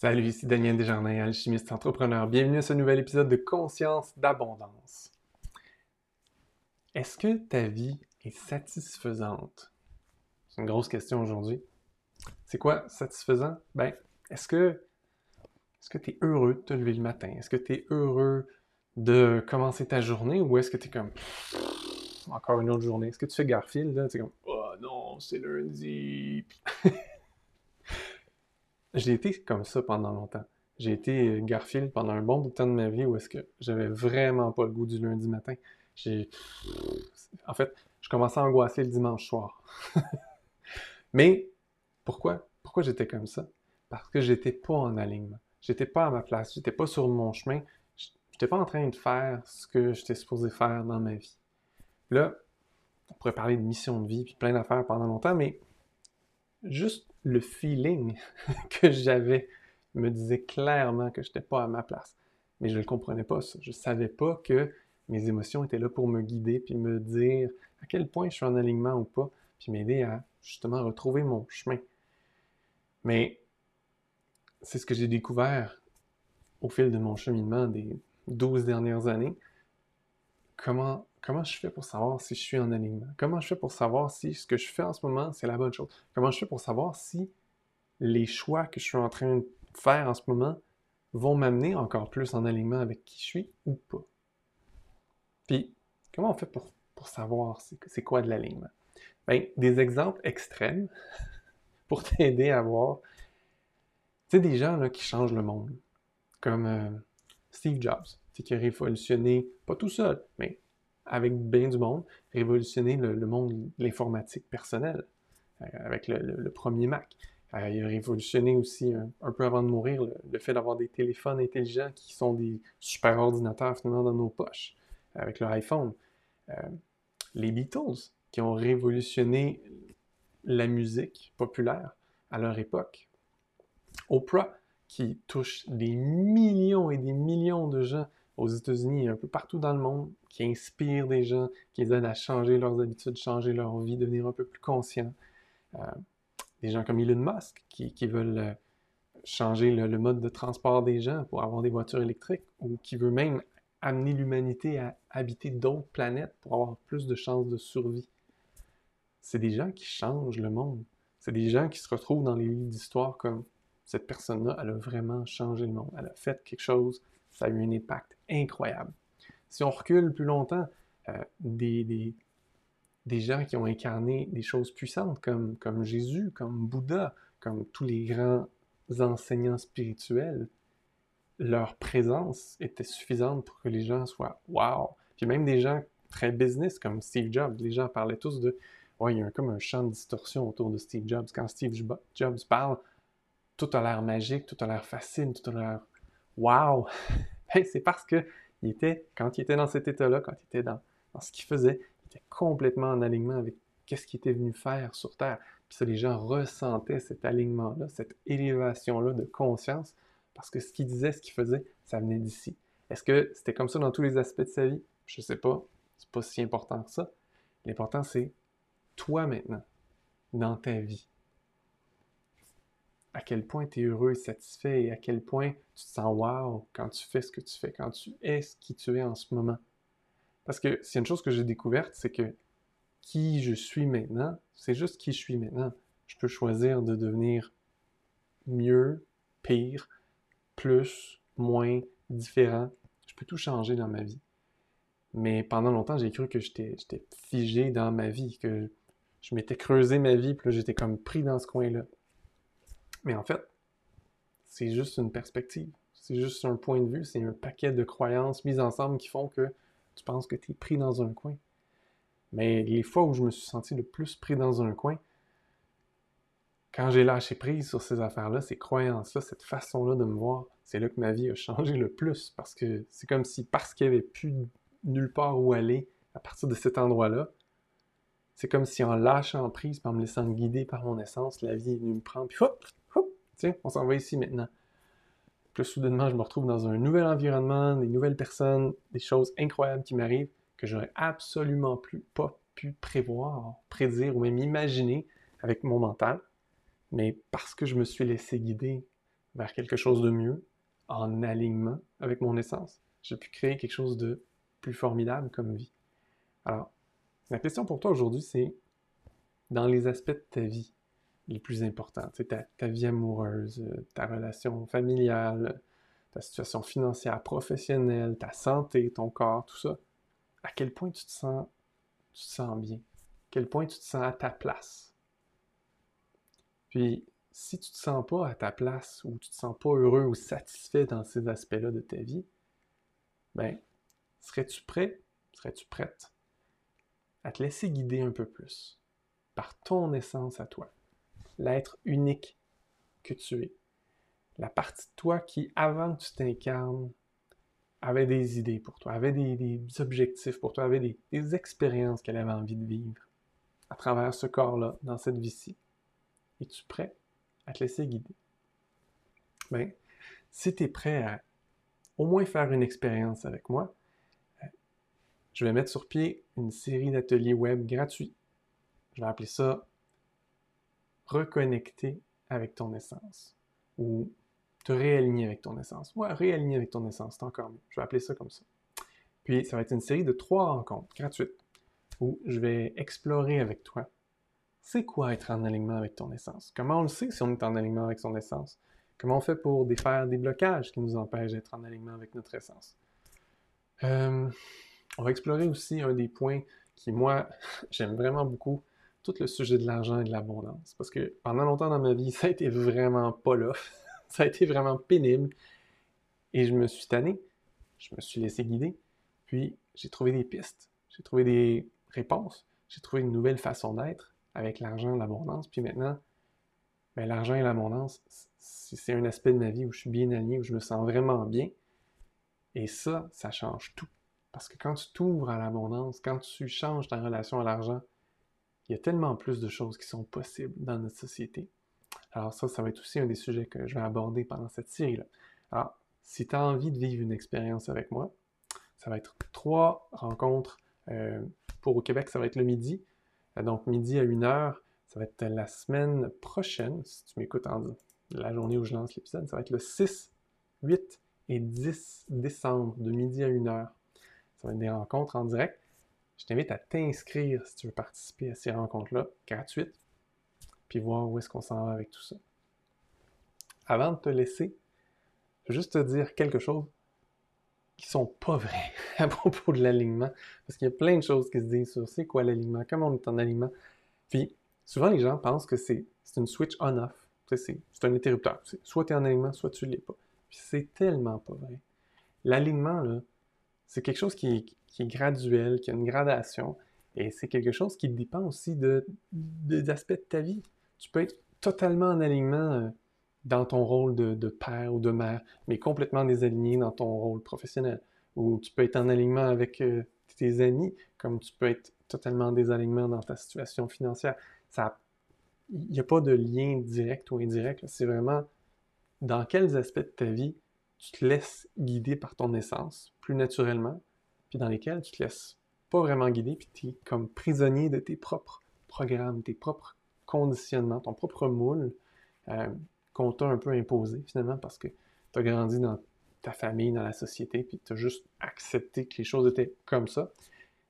Salut, ici Daniel Desjardins, alchimiste entrepreneur. Bienvenue à ce nouvel épisode de Conscience d'abondance. Est-ce que ta vie est satisfaisante? C'est une grosse question aujourd'hui. C'est quoi satisfaisant? Ben, est-ce que est-ce que tu es heureux de te lever le matin? Est-ce que tu es heureux de commencer ta journée ou est-ce que tu es comme encore une autre journée? Est-ce que tu fais Garfield? Tu es comme Oh non, c'est lundi. J'ai été comme ça pendant longtemps. J'ai été Garfield pendant un bon bout de temps de ma vie où est-ce que j'avais vraiment pas le goût du lundi matin. J'ai... En fait, je commençais à angoisser le dimanche soir. Mais pourquoi? Pourquoi j'étais comme ça? Parce que j'étais pas en alignement. J'étais pas à ma place. J'étais pas sur mon chemin. J'étais pas en train de faire ce que j'étais supposé faire dans ma vie. Là, on pourrait parler de mission de vie puis plein d'affaires pendant longtemps, mais juste le feeling que j'avais me disait clairement que je n'étais pas à ma place. Mais je ne le comprenais pas. Je ne savais pas que mes émotions étaient là pour me guider, puis me dire à quel point je suis en alignement ou pas, puis m'aider à justement retrouver mon chemin. Mais c'est ce que j'ai découvert au fil de mon cheminement des 12 dernières années. Comment comment je fais pour savoir si je suis en alignement? Comment je fais pour savoir si ce que je fais en ce moment, c'est la bonne chose? Comment je fais pour savoir si les choix que je suis en train de faire en ce moment vont m'amener encore plus en alignement avec qui je suis ou pas? Puis, comment on fait pour, savoir c'est quoi de l'alignement? Bien, des exemples extrêmes pour t'aider à voir. Tu sais, des gens qui changent le monde, comme euh, Steve Jobs, qui a révolutionné, pas tout seul, mais avec bien du monde, révolutionner le, monde de l'informatique personnelle euh, avec le, premier Mac. Euh, il a révolutionné aussi, un, peu avant de mourir, le, fait d'avoir des téléphones intelligents qui sont des super ordinateurs finalement dans nos poches avec leur iPhone. Euh, les Beatles, qui ont révolutionné la musique populaire à leur époque. Oprah, qui touche des millions et des millions de gens aux États-Unis et un peu partout dans le monde, qui inspirent des gens, qui les aident à changer leurs habitudes, changer leur vie, devenir un peu plus conscients. Euh, des gens comme Elon Musk, qui, veulent euh, changer le, mode de transport des gens pour avoir des voitures électriques, ou qui veut même amener l'humanité à habiter d'autres planètes pour avoir plus de chances de survie. C'est des gens qui changent le monde. C'est des gens qui se retrouvent dans les livres d'histoire comme cette personne-là, elle a vraiment changé le monde. Elle a fait quelque chose ça a eu un impact incroyable. Si on recule plus longtemps, euh, des, des, gens qui ont incarné des choses puissantes comme, comme Jésus, comme Bouddha, comme tous les grands enseignants spirituels, leur présence était suffisante pour que les gens soient wow. Puis même des gens très business comme Steve Jobs, les gens parlaient tous de ouais, il y a comme un champ de distorsion autour de Steve Jobs. Quand Steve Jobs parle, tout a l'air magique, tout a l'air facile, tout a l'air Wow! c'est parce que il était, quand il était dans cet état-là, quand il était dans, ce qu'il faisait, il était complètement en alignement avec qu'est-ce qu'il était venu faire sur Terre. Puis ça, les gens ressentaient cet alignement-là, cette élévation-là de conscience, parce que ce qu'il disait, ce qu'il faisait, ça venait d'ici. Est-ce que c'était comme ça dans tous les aspects de sa vie? Je ne sais pas. C'est pas si important que ça. L'important, c'est toi maintenant, dans ta vie à quel point tu es heureux et satisfait et à quel point tu te sens wow quand tu fais ce que tu fais, quand tu es ce qui tu es en ce moment. Parce que c'est une chose que j'ai découverte, c'est que qui je suis maintenant, c'est juste qui je suis maintenant. Je peux choisir de devenir mieux, pire, plus, moins, différent. Je peux tout changer dans ma vie. Mais pendant longtemps, j'ai cru que j'étais figé dans ma vie, que je m'étais creusé ma vie, puis j'étais comme pris dans ce coin-là. Mais en fait, c'est juste une perspective. C'est juste un point de vue, c'est un paquet de croyances mises ensemble qui font que tu penses que tu es pris dans un coin. Mais les fois où je me suis senti le plus pris dans un coin, quand j'ai lâché prise sur ces affaires-là, ces croyances-là, cette façon-là de me voir, c'est là que ma vie a changé le plus. Parce que c'est comme si, parce qu'il n'y avait plus nulle part où aller à partir de cet endroit-là, c'est comme si en lâchant prise, en me laissant guider par mon essence, la vie est venue me prendre, puis hop, Tiens, on s'en va ici maintenant. Puis soudainement, je me retrouve dans un nouvel environnement, des nouvelles personnes, des choses incroyables qui m'arrivent que j'aurais absolument plus pas pu prévoir, prédire ou même imaginer avec mon mental. Mais parce que je me suis laissé guider vers quelque chose de mieux, en alignement avec mon essence. J'ai pu créer quelque chose de plus formidable comme vie. Alors, la question pour toi aujourd'hui, c'est dans les aspects de ta vie les plus importants, ta, ta vie amoureuse, ta relation familiale, ta situation financière, professionnelle, ta santé, ton corps, tout ça, à quel point tu te sens, tu te sens bien, à quel point tu te sens à ta place? Puis, si tu te sens pas à ta place ou tu te sens pas heureux ou satisfait dans ces aspects-là de ta vie, ben, serais-tu prêt, serais-tu prête à te laisser guider un peu plus par ton essence à toi, l'être unique que tu es, la partie de toi qui, avant que tu t'incarnes, avait des idées pour toi, avait des, objectifs pour toi, avait des, expériences qu'elle avait envie de vivre à travers ce corps-là, dans cette vie-ci. Es-tu prêt à te laisser guider? Bien, si tu es prêt à au moins faire une expérience avec moi, euh, je vais mettre sur pied une série d'ateliers web gratuits. Je vais appeler ça Reconnecter avec ton essence ou te réaligner avec ton essence. Ouais, réaligner avec ton essence, c'est encore mieux. Je vais appeler ça comme ça. Puis, ça va être une série de trois rencontres gratuites où je vais explorer avec toi c'est quoi être en alignement avec ton essence? Comment on le sait si on est en alignement avec son essence? Comment on fait pour défaire des blocages qui nous empêchent d'être en alignement avec notre essence? Euh, on va explorer aussi un des points qui, moi, j'aime vraiment beaucoup, tout le sujet de l'argent et de l'abondance. Parce que pendant longtemps dans ma vie, ça a été vraiment pas là. ça a été vraiment pénible. Et je me suis tanné. Je me suis laissé guider. Puis j'ai trouvé des pistes. J'ai trouvé des réponses. J'ai trouvé une nouvelle façon d'être avec l'argent et l'abondance. Puis maintenant, ben, l'argent et l'abondance, c'est un aspect de ma vie où je suis bien aligné, où je me sens vraiment bien. Et ça, ça change tout. Parce que quand tu t'ouvres à l'abondance, quand tu changes ta relation à l'argent, il y a tellement plus de choses qui sont possibles dans notre société. Alors ça, ça va être aussi un des sujets que je vais aborder pendant cette série-là. Alors, si tu as envie de vivre une expérience avec moi, ça va être trois rencontres. Euh, pour au Québec, ça va être le midi. Euh, donc, midi à une heure, ça va être la semaine prochaine, si tu m'écoutes en la journée où je lance l'épisode. Ça va être le 6, 8 et 10 décembre, de midi à une heure. Ça va être des rencontres en direct. Je t'invite à t'inscrire si tu veux participer à ces rencontres-là, gratuites puis voir où est-ce qu'on s'en va avec tout ça. Avant de te laisser, je veux juste te dire quelque chose qui sont pas vrais à propos de l'alignement, parce qu'il y a plein de choses qui se disent sur c'est quoi l'alignement, comment on est en alignement. Puis souvent les gens pensent que c'est une switch on-off, c'est un interrupteur. Soit tu es en alignement, soit tu ne l'es pas. Puis c'est tellement pas vrai. L'alignement, là, c'est quelque chose qui qui est graduel, qui a une gradation, et c'est quelque chose qui dépend aussi de, des aspects de ta vie tu peux être totalement en alignement euh, dans ton rôle de, père ou de mère, mais complètement désaligné dans ton rôle professionnel. Ou tu peux être en alignement avec euh, tes amis, comme tu peux être totalement désalignement dans ta situation financière. il n'y a pas de lien direct ou indirect. C'est vraiment dans quels aspects de ta vie tu te laisses guider par ton essence plus naturellement, puis dans lesquels tu te laisses pas vraiment guider, puis tu es comme prisonnier de tes propres programmes, tes propres conditionnement, ton propre moule euh, qu'on t'a un peu imposé finalement parce que tu as grandi dans ta famille, dans la société, puis tu as juste accepté que les choses étaient comme ça,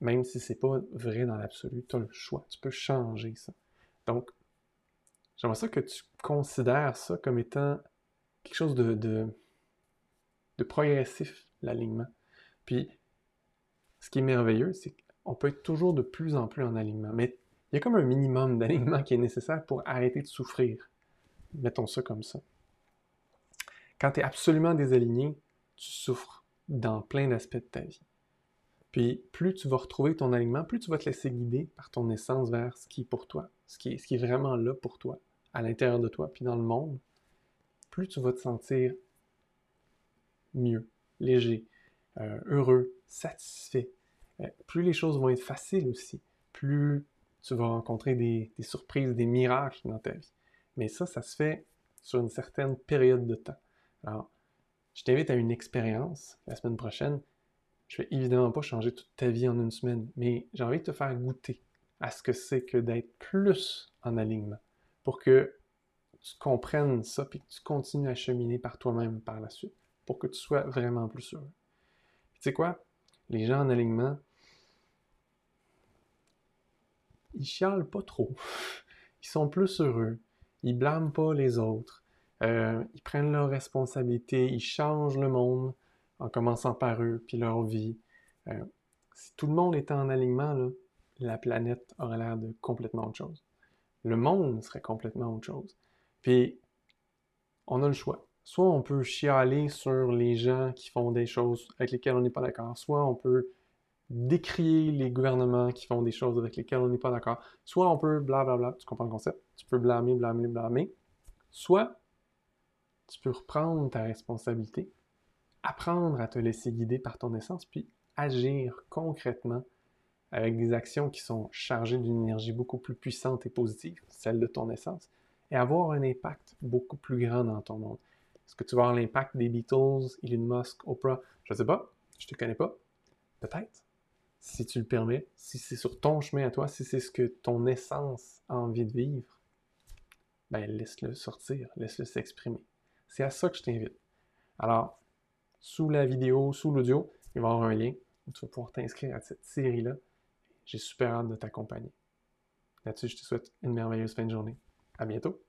même si c'est pas vrai dans l'absolu, tu as le choix, tu peux changer ça. Donc, j'aimerais ça que tu considères ça comme étant quelque chose de, de, de progressif, l'alignement. Puis, ce qui est merveilleux, c'est qu'on peut être toujours de plus en plus en alignement, mais il y a comme un minimum d'alignement qui est nécessaire pour arrêter de souffrir. Mettons ça comme ça. Quand tu es absolument désaligné, tu souffres dans plein d'aspects de ta vie. Puis plus tu vas retrouver ton alignement, plus tu vas te laisser guider par ton essence vers ce qui est pour toi, ce qui est, vraiment là pour toi, à l'intérieur de toi, puis dans le monde, plus tu vas te sentir mieux, léger, euh, heureux, satisfait. Euh, plus les choses vont être faciles aussi, plus tu vas rencontrer des, surprises, des miracles dans ta vie. Mais ça, ça se fait sur une certaine période de temps. Alors, je t'invite à une expérience la semaine prochaine. Je vais évidemment pas changer toute ta vie en une semaine, mais j'ai envie de te faire goûter à ce que c'est que d'être plus en alignement pour que tu comprennes ça, puis que tu continues à cheminer par toi-même par la suite, pour que tu sois vraiment plus sûr. Tu sais quoi? Les gens en alignement, ils chialent pas trop. Ils sont plus heureux. Ils blâment pas les autres. Euh, ils prennent leurs responsabilités. Ils changent le monde en commençant par eux, puis leur vie. Euh, si tout le monde était en alignement, là, la planète aurait l'air de complètement autre chose. Le monde serait complètement autre chose. Puis, on a le choix. Soit on peut chialer sur les gens qui font des choses avec lesquelles on n'est pas d'accord, soit on peut décrier les gouvernements qui font des choses avec lesquelles on n'est pas d'accord, soit on peut blablabla, tu comprends le concept, tu peux blâmer, blâmer, blâmer, soit tu peux reprendre ta responsabilité, apprendre à te laisser guider par ton essence, puis agir concrètement avec des actions qui sont chargées d'une énergie beaucoup plus puissante et positive, celle de ton essence, et avoir un impact beaucoup plus grand dans ton monde. Est-ce que tu vas avoir l'impact des Beatles, Elon Musk, Oprah? Je ne sais pas, je ne te connais pas. Peut-être, si tu le permets, si c'est sur ton chemin à toi, si c'est ce que ton essence a envie de vivre, ben laisse-le sortir, laisse-le s'exprimer. C'est à ça que je t'invite. Alors, sous la vidéo, sous l'audio, il va y avoir un lien où tu vas pouvoir t'inscrire à cette série-là. J'ai super hâte de t'accompagner. Là-dessus, je te souhaite une merveilleuse fin de journée. À bientôt!